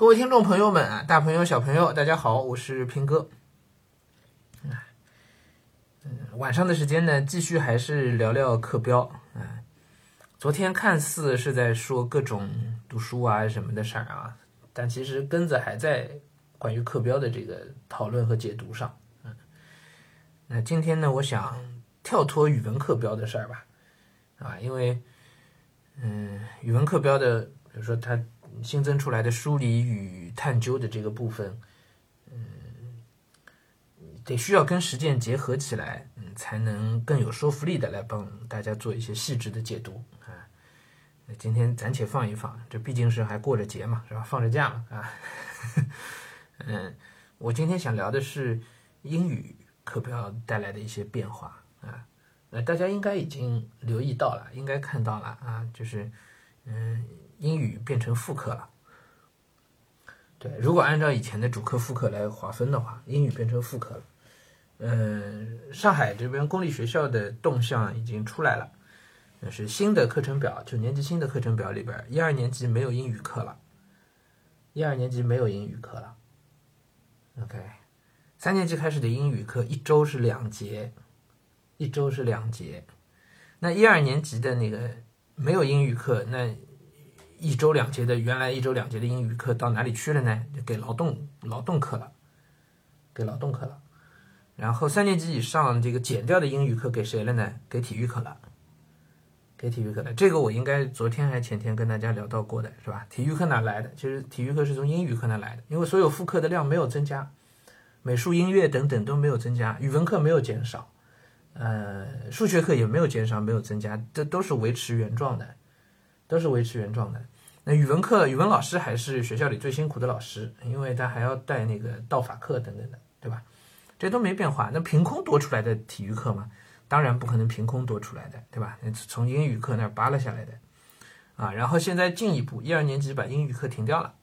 各位听众朋友们啊，大朋友小朋友，大家好，我是平哥。嗯，晚上的时间呢，继续还是聊聊课标啊。昨天看似是在说各种读书啊什么的事儿啊，但其实根子还在关于课标的这个讨论和解读上。嗯，那今天呢，我想跳脱语文课标的事儿吧，啊，因为嗯，语文课标的，比如说它。新增出来的梳理与探究的这个部分，嗯，得需要跟实践结合起来，嗯，才能更有说服力的来帮大家做一些细致的解读啊。那今天暂且放一放，这毕竟是还过着节嘛，是吧？放着假嘛，啊。嗯，我今天想聊的是英语课标带来的一些变化啊。那大家应该已经留意到了，应该看到了啊，就是嗯。英语变成副课了，对，如果按照以前的主课副课来划分的话，英语变成副课了。嗯，上海这边公立学校的动向已经出来了，那是新的课程表，九年级新的课程表里边，一二年级没有英语课了，一二年级没有英语课了。OK，三年级开始的英语课一周是两节，一周是两节。那一二年级的那个没有英语课，那。一周两节的原来一周两节的英语课到哪里去了呢？就给劳动劳动课了，给劳动课了。然后三年级以上这个减掉的英语课给谁了呢？给体育课了，给体育课了。这个我应该昨天还前天跟大家聊到过的是吧？体育课哪来的？其实体育课是从英语课那来的，因为所有复课的量没有增加，美术、音乐等等都没有增加，语文课没有减少，呃，数学课也没有减少，没有增加，这都是维持原状的。都是维持原状的。那语文课，语文老师还是学校里最辛苦的老师，因为他还要带那个道法课等等的，对吧？这都没变化。那凭空多出来的体育课嘛，当然不可能凭空多出来的，对吧？从英语课那儿扒拉下来的啊。然后现在进一步，一二年级把英语课停掉了，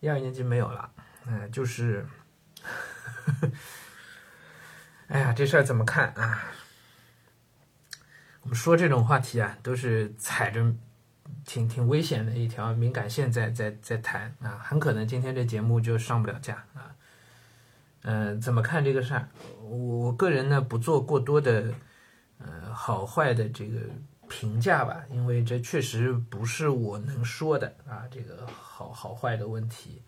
一二年级没有了。嗯，就是，哎呀，这事儿怎么看啊？我们说这种话题啊，都是踩着。挺挺危险的一条敏感线，在在在谈啊，很可能今天这节目就上不了架啊。嗯，怎么看这个事儿？我个人呢不做过多的呃好坏的这个评价吧，因为这确实不是我能说的啊，这个好好坏的问题。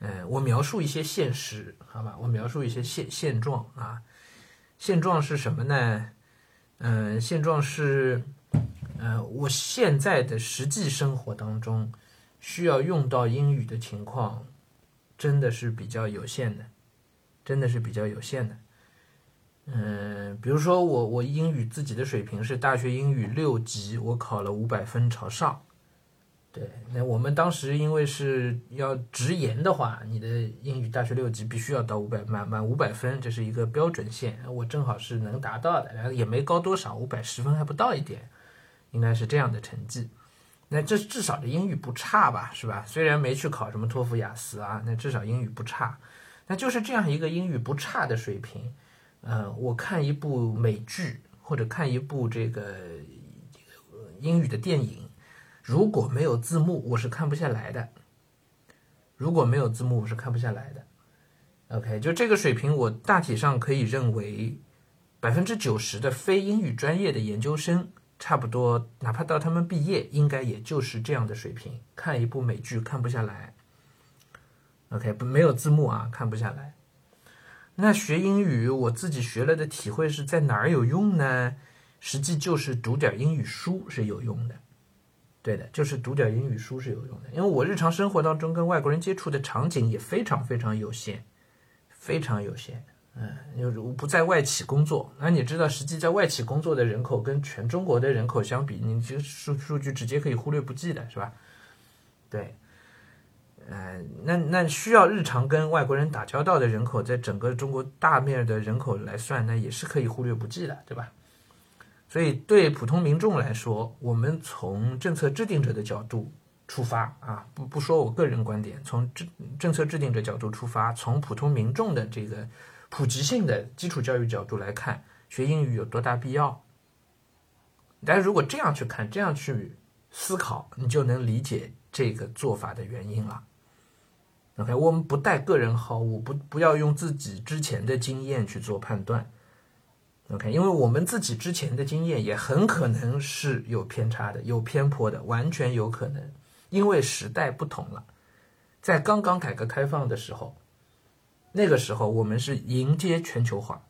嗯，我描述一些现实，好吧？我描述一些现现状啊。现状是什么呢？嗯，现状是。呃，我现在的实际生活当中，需要用到英语的情况，真的是比较有限的，真的是比较有限的。嗯，比如说我我英语自己的水平是大学英语六级，我考了五百分朝上。对，那我们当时因为是要直研的话，你的英语大学六级必须要到五百满满五百分，这是一个标准线，我正好是能达到的，然后也没高多少，五百十分还不到一点。应该是这样的成绩，那这至少这英语不差吧，是吧？虽然没去考什么托福、雅思啊，那至少英语不差。那就是这样一个英语不差的水平，呃，我看一部美剧或者看一部这个英语的电影，如果没有字幕，我是看不下来的。如果没有字幕，我是看不下来的。OK，就这个水平，我大体上可以认为，百分之九十的非英语专业的研究生。差不多，哪怕到他们毕业，应该也就是这样的水平。看一部美剧看不下来，OK，不没有字幕啊，看不下来。那学英语，我自己学了的体会是在哪儿有用呢？实际就是读点英语书是有用的。对的，就是读点英语书是有用的，因为我日常生活当中跟外国人接触的场景也非常非常有限，非常有限。嗯，就是不在外企工作，那你知道，实际在外企工作的人口跟全中国的人口相比，你这数数据直接可以忽略不计的，是吧？对，嗯，那那需要日常跟外国人打交道的人口，在整个中国大面的人口来算，那也是可以忽略不计的，对吧？所以对普通民众来说，我们从政策制定者的角度出发啊，不不说我个人观点，从政政策制定者角度出发，从普通民众的这个。普及性的基础教育角度来看，学英语有多大必要？但是如果这样去看，这样去思考，你就能理解这个做法的原因了。OK，我们不带个人好恶，不不要用自己之前的经验去做判断。OK，因为我们自己之前的经验也很可能是有偏差的、有偏颇的，完全有可能。因为时代不同了，在刚刚改革开放的时候，那个时候我们是迎接全球化，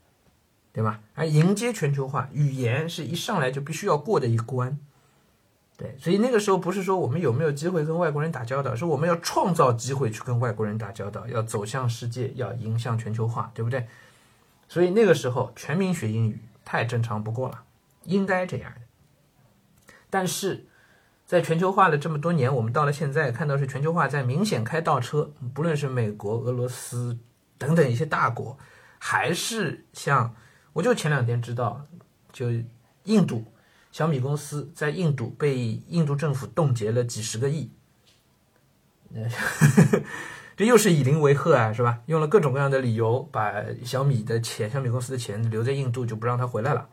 对吧？而迎接全球化，语言是一上来就必须要过的一关。对，所以那个时候不是说我们有没有机会跟外国人打交道，是我们要创造机会去跟外国人打交道，要走向世界，要迎向全球化，对不对？所以那个时候全民学英语太正常不过了，应该这样的。但是，在全球化了这么多年，我们到了现在看到是全球化在明显开倒车，不论是美国、俄罗斯等等一些大国，还是像我就前两天知道，就印度小米公司在印度被印度政府冻结了几十个亿。这又是以邻为壑啊，是吧？用了各种各样的理由，把小米的钱、小米公司的钱留在印度，就不让他回来了。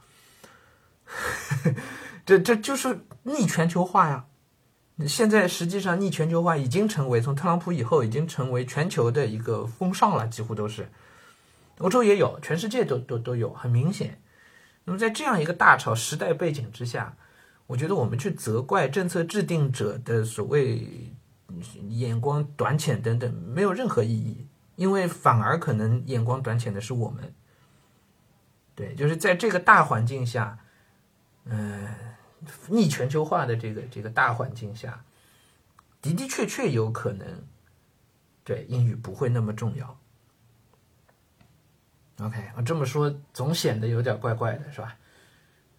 这这就是逆全球化呀！现在实际上逆全球化已经成为从特朗普以后已经成为全球的一个风尚了，几乎都是。欧洲也有，全世界都都都有，很明显。那么在这样一个大潮时代背景之下，我觉得我们去责怪政策制定者的所谓。眼光短浅等等没有任何意义，因为反而可能眼光短浅的是我们。对，就是在这个大环境下，嗯，逆全球化的这个这个大环境下，的的确确有可能，对英语不会那么重要。OK，我这么说总显得有点怪怪的，是吧？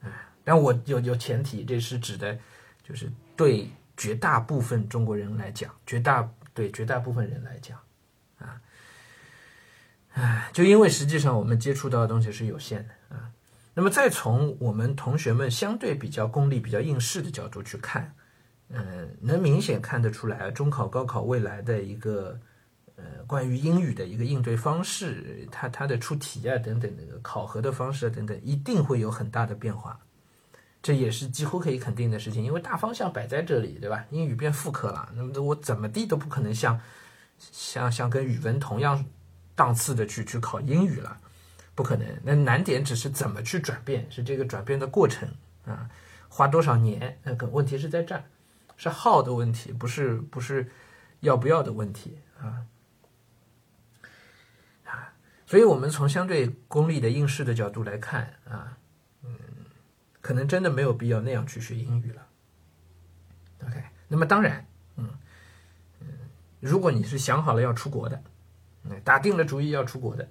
嗯，但我有有前提，这是指的，就是对。绝大部分中国人来讲，绝大对绝大部分人来讲，啊，唉，就因为实际上我们接触到的东西是有限的。那么再从我们同学们相对比较功利、比较应试的角度去看，嗯，能明显看得出来，中考、高考未来的一个呃关于英语的一个应对方式，它它的出题啊等等那个考核的方式啊等等，一定会有很大的变化。这也是几乎可以肯定的事情，因为大方向摆在这里，对吧？英语变副科了，那么我怎么地都不可能像像像跟语文同样档次的去去考英语了，不可能。那难点只是怎么去转变，是这个转变的过程啊，花多少年？那个问题是在这儿，是耗的问题，不是不是要不要的问题啊啊！所以我们从相对功利的应试的角度来看啊。嗯可能真的没有必要那样去学英语了。OK，那么当然，嗯嗯，如果你是想好了要出国的，打定了主意要出国的，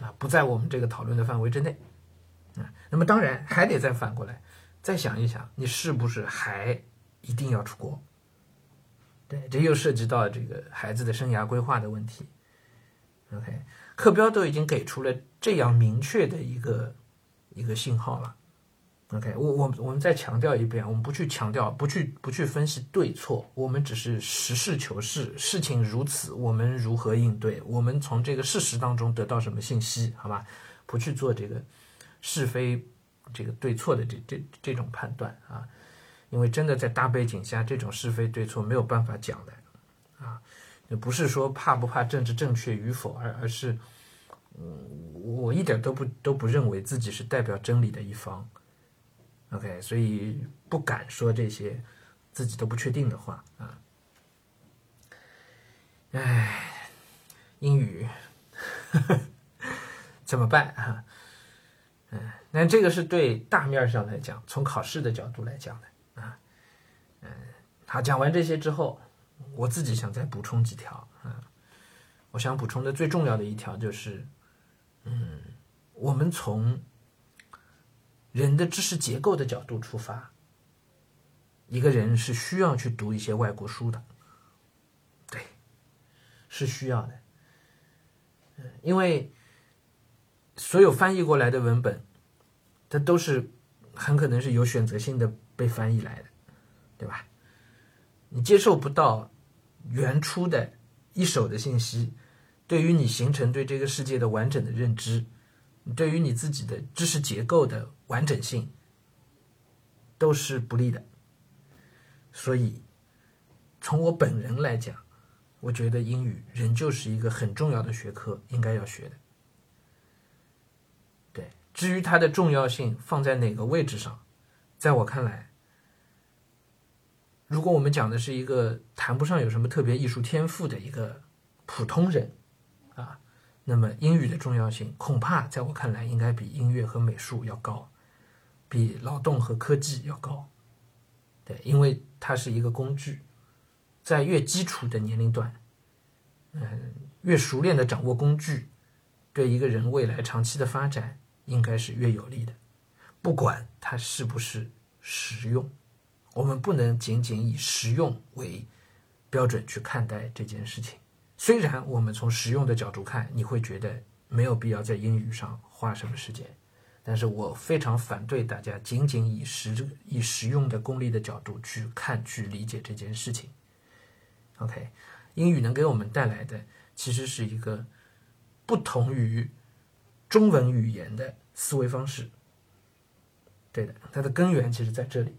啊，不在我们这个讨论的范围之内，啊，那么当然还得再反过来再想一想，你是不是还一定要出国？对，这又涉及到这个孩子的生涯规划的问题。OK，课标都已经给出了这样明确的一个一个信号了。OK，我我我们再强调一遍，我们不去强调，不去不去分析对错，我们只是实事求是，事情如此，我们如何应对？我们从这个事实当中得到什么信息？好吧，不去做这个是非这个对错的这这这种判断啊，因为真的在大背景下，这种是非对错没有办法讲的啊，也不是说怕不怕政治正确与否，而而是，嗯，我一点都不都不认为自己是代表真理的一方。OK，所以不敢说这些自己都不确定的话啊。唉，英语怎么办啊？嗯，那这个是对大面上来讲，从考试的角度来讲的啊。嗯，好，讲完这些之后，我自己想再补充几条啊。我想补充的最重要的一条就是，嗯，我们从人的知识结构的角度出发，一个人是需要去读一些外国书的，对，是需要的。因为所有翻译过来的文本，它都是很可能是有选择性的被翻译来的，对吧？你接受不到原初的一手的信息，对于你形成对这个世界的完整的认知。对于你自己的知识结构的完整性，都是不利的。所以，从我本人来讲，我觉得英语仍旧是一个很重要的学科，应该要学的。对，至于它的重要性放在哪个位置上，在我看来，如果我们讲的是一个谈不上有什么特别艺术天赋的一个普通人，那么英语的重要性恐怕在我看来应该比音乐和美术要高，比劳动和科技要高。对，因为它是一个工具。在越基础的年龄段，嗯，越熟练的掌握工具，对一个人未来长期的发展应该是越有利的。不管它是不是实用，我们不能仅仅以实用为标准去看待这件事情。虽然我们从实用的角度看，你会觉得没有必要在英语上花什么时间，但是我非常反对大家仅仅以实以实用的功利的角度去看去理解这件事情。OK，英语能给我们带来的其实是一个不同于中文语言的思维方式。对的，它的根源其实在这里。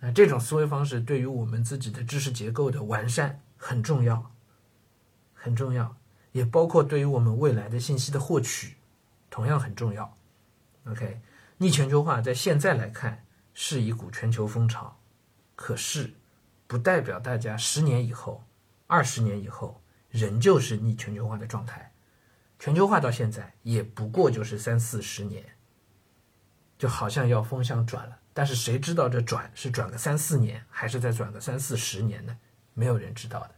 啊，这种思维方式对于我们自己的知识结构的完善很重要，很重要，也包括对于我们未来的信息的获取同样很重要。OK，逆全球化在现在来看是一股全球风潮，可是。不代表大家十年以后、二十年以后仍旧是逆全球化的状态。全球化到现在也不过就是三四十年，就好像要风向转了。但是谁知道这转是转个三四年，还是再转个三四十年呢？没有人知道的。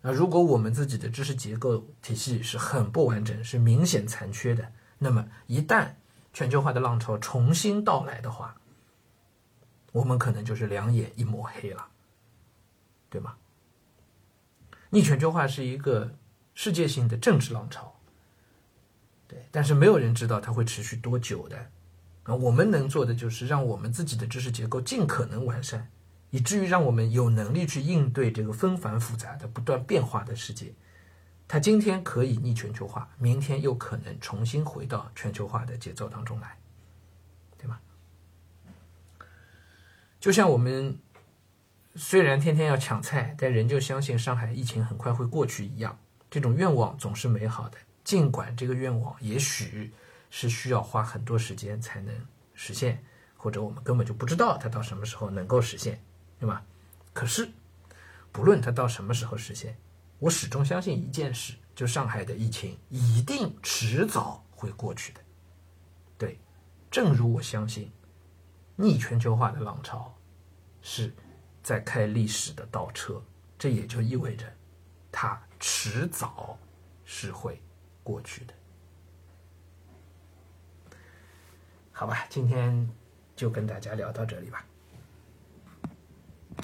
那如果我们自己的知识结构体系是很不完整、是明显残缺的，那么一旦全球化的浪潮重新到来的话，我们可能就是两眼一抹黑了。对吗？逆全球化是一个世界性的政治浪潮，对，但是没有人知道它会持续多久的。啊，我们能做的就是让我们自己的知识结构尽可能完善，以至于让我们有能力去应对这个纷繁复杂的、不断变化的世界。它今天可以逆全球化，明天又可能重新回到全球化的节奏当中来，对吗？就像我们。虽然天天要抢菜，但仍旧相信上海疫情很快会过去一样。这种愿望总是美好的，尽管这个愿望也许是需要花很多时间才能实现，或者我们根本就不知道它到什么时候能够实现，对吧？可是，不论它到什么时候实现，我始终相信一件事：就上海的疫情一定迟早会过去的。对，正如我相信，逆全球化的浪潮是。在开历史的倒车，这也就意味着，它迟早是会过去的。好吧，今天就跟大家聊到这里吧。